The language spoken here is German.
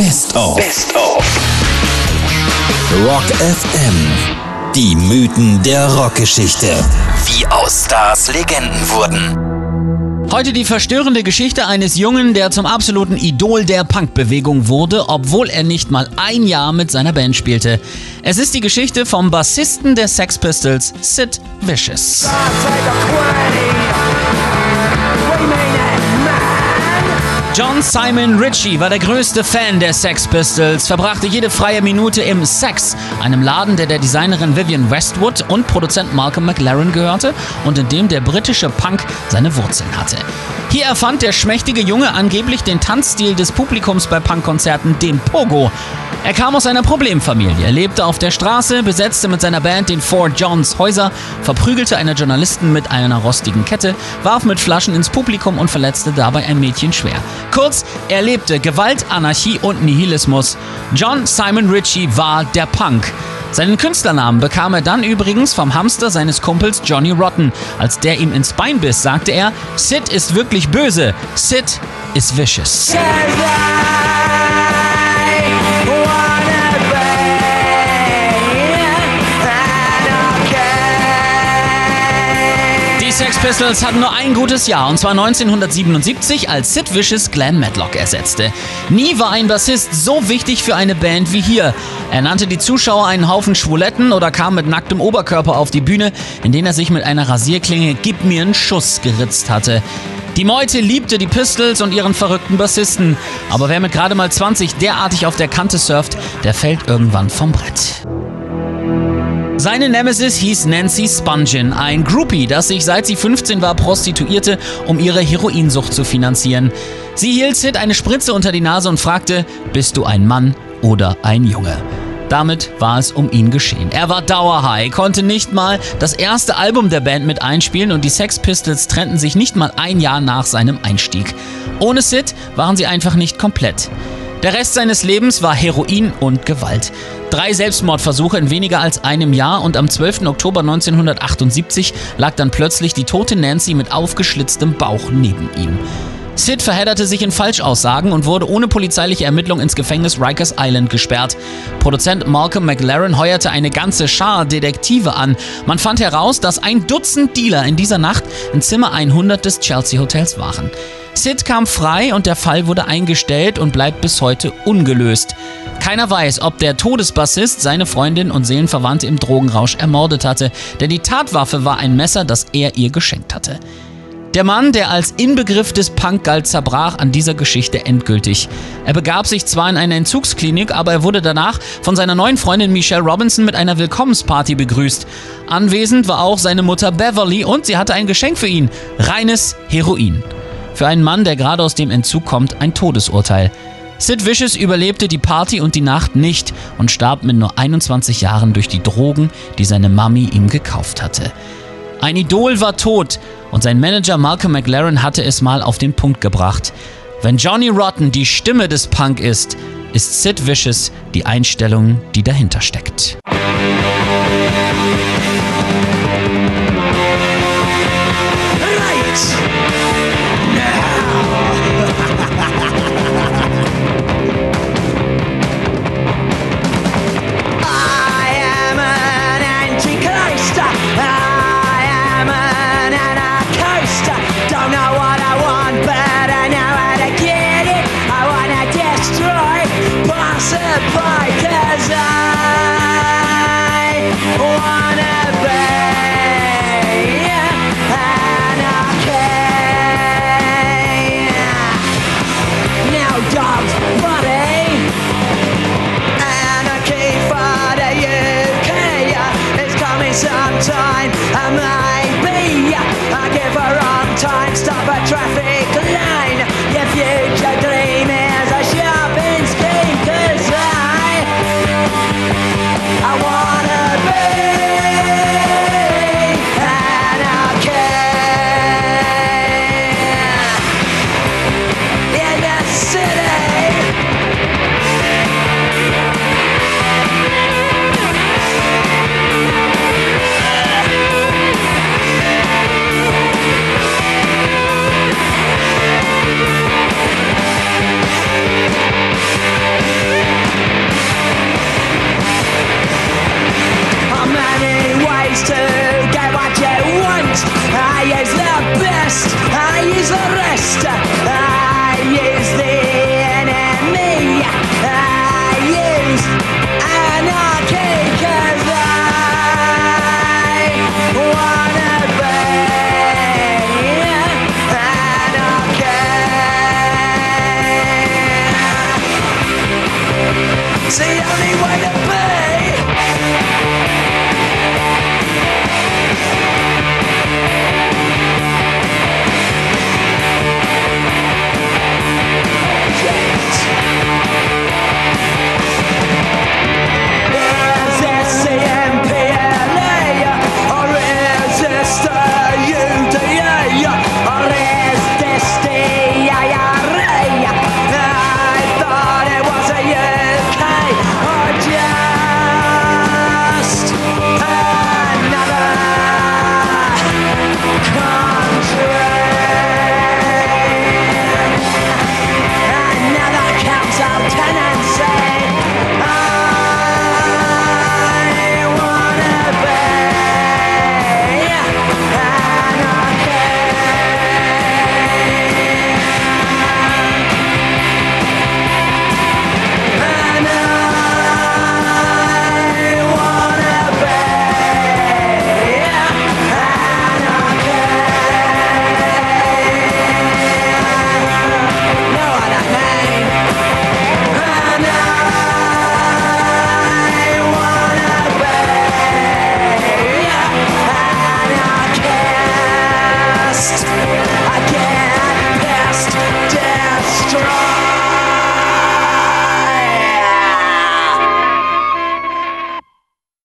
Best of. Best of. Rock FM. Die Mythen der Rockgeschichte. Wie aus Stars Legenden wurden. Heute die verstörende Geschichte eines Jungen, der zum absoluten Idol der Punkbewegung wurde, obwohl er nicht mal ein Jahr mit seiner Band spielte. Es ist die Geschichte vom Bassisten der Sex Pistols, Sid Vicious. John Simon Ritchie war der größte Fan der Sex Pistols, verbrachte jede freie Minute im Sex, einem Laden, der der Designerin Vivian Westwood und Produzent Malcolm McLaren gehörte und in dem der britische Punk seine Wurzeln hatte. Hier erfand der schmächtige Junge angeblich den Tanzstil des Publikums bei Punkkonzerten, dem Pogo. Er kam aus einer Problemfamilie, lebte auf der Straße, besetzte mit seiner Band den Fort Johns Häuser, verprügelte eine Journalisten mit einer rostigen Kette, warf mit Flaschen ins Publikum und verletzte dabei ein Mädchen schwer. Kurz, er lebte Gewalt, Anarchie und Nihilismus. John Simon Ritchie war der Punk. Seinen Künstlernamen bekam er dann übrigens vom Hamster seines Kumpels Johnny Rotten. Als der ihm ins Bein biss, sagte er, Sid ist wirklich böse. Sid is vicious. Die Sex Pistols hatten nur ein gutes Jahr, und zwar 1977, als Sid Vicious Glenn Matlock ersetzte. Nie war ein Bassist so wichtig für eine Band wie hier. Er nannte die Zuschauer einen Haufen Schwuletten oder kam mit nacktem Oberkörper auf die Bühne, in den er sich mit einer Rasierklinge Gib mir einen Schuss geritzt hatte. Die Meute liebte die Pistols und ihren verrückten Bassisten. Aber wer mit gerade mal 20 derartig auf der Kante surft, der fällt irgendwann vom Brett. Seine Nemesis hieß Nancy Spungin, ein Groupie, das sich seit sie 15 war prostituierte, um ihre Heroinsucht zu finanzieren. Sie hielt Sid eine Spritze unter die Nase und fragte, bist du ein Mann oder ein Junge? Damit war es um ihn geschehen. Er war dauerhigh, konnte nicht mal das erste Album der Band mit einspielen und die Sex Pistols trennten sich nicht mal ein Jahr nach seinem Einstieg. Ohne Sid waren sie einfach nicht komplett. Der Rest seines Lebens war Heroin und Gewalt. Drei Selbstmordversuche in weniger als einem Jahr und am 12. Oktober 1978 lag dann plötzlich die tote Nancy mit aufgeschlitztem Bauch neben ihm. Sid verhedderte sich in Falschaussagen und wurde ohne polizeiliche Ermittlung ins Gefängnis Rikers Island gesperrt. Produzent Malcolm McLaren heuerte eine ganze Schar Detektive an. Man fand heraus, dass ein Dutzend Dealer in dieser Nacht in Zimmer 100 des Chelsea Hotels waren. Sid kam frei und der Fall wurde eingestellt und bleibt bis heute ungelöst. Keiner weiß, ob der Todesbassist seine Freundin und Seelenverwandte im Drogenrausch ermordet hatte, denn die Tatwaffe war ein Messer, das er ihr geschenkt hatte. Der Mann, der als Inbegriff des Punk galt, zerbrach an dieser Geschichte endgültig. Er begab sich zwar in eine Entzugsklinik, aber er wurde danach von seiner neuen Freundin Michelle Robinson mit einer Willkommensparty begrüßt. Anwesend war auch seine Mutter Beverly und sie hatte ein Geschenk für ihn: reines Heroin. Für einen Mann, der gerade aus dem Entzug kommt, ein Todesurteil. Sid Vicious überlebte die Party und die Nacht nicht und starb mit nur 21 Jahren durch die Drogen, die seine Mami ihm gekauft hatte. Ein Idol war tot und sein Manager Malcolm McLaren hatte es mal auf den Punkt gebracht. Wenn Johnny Rotten die Stimme des Punk ist, ist Sid Vicious die Einstellung, die dahinter steckt. traffic. Everybody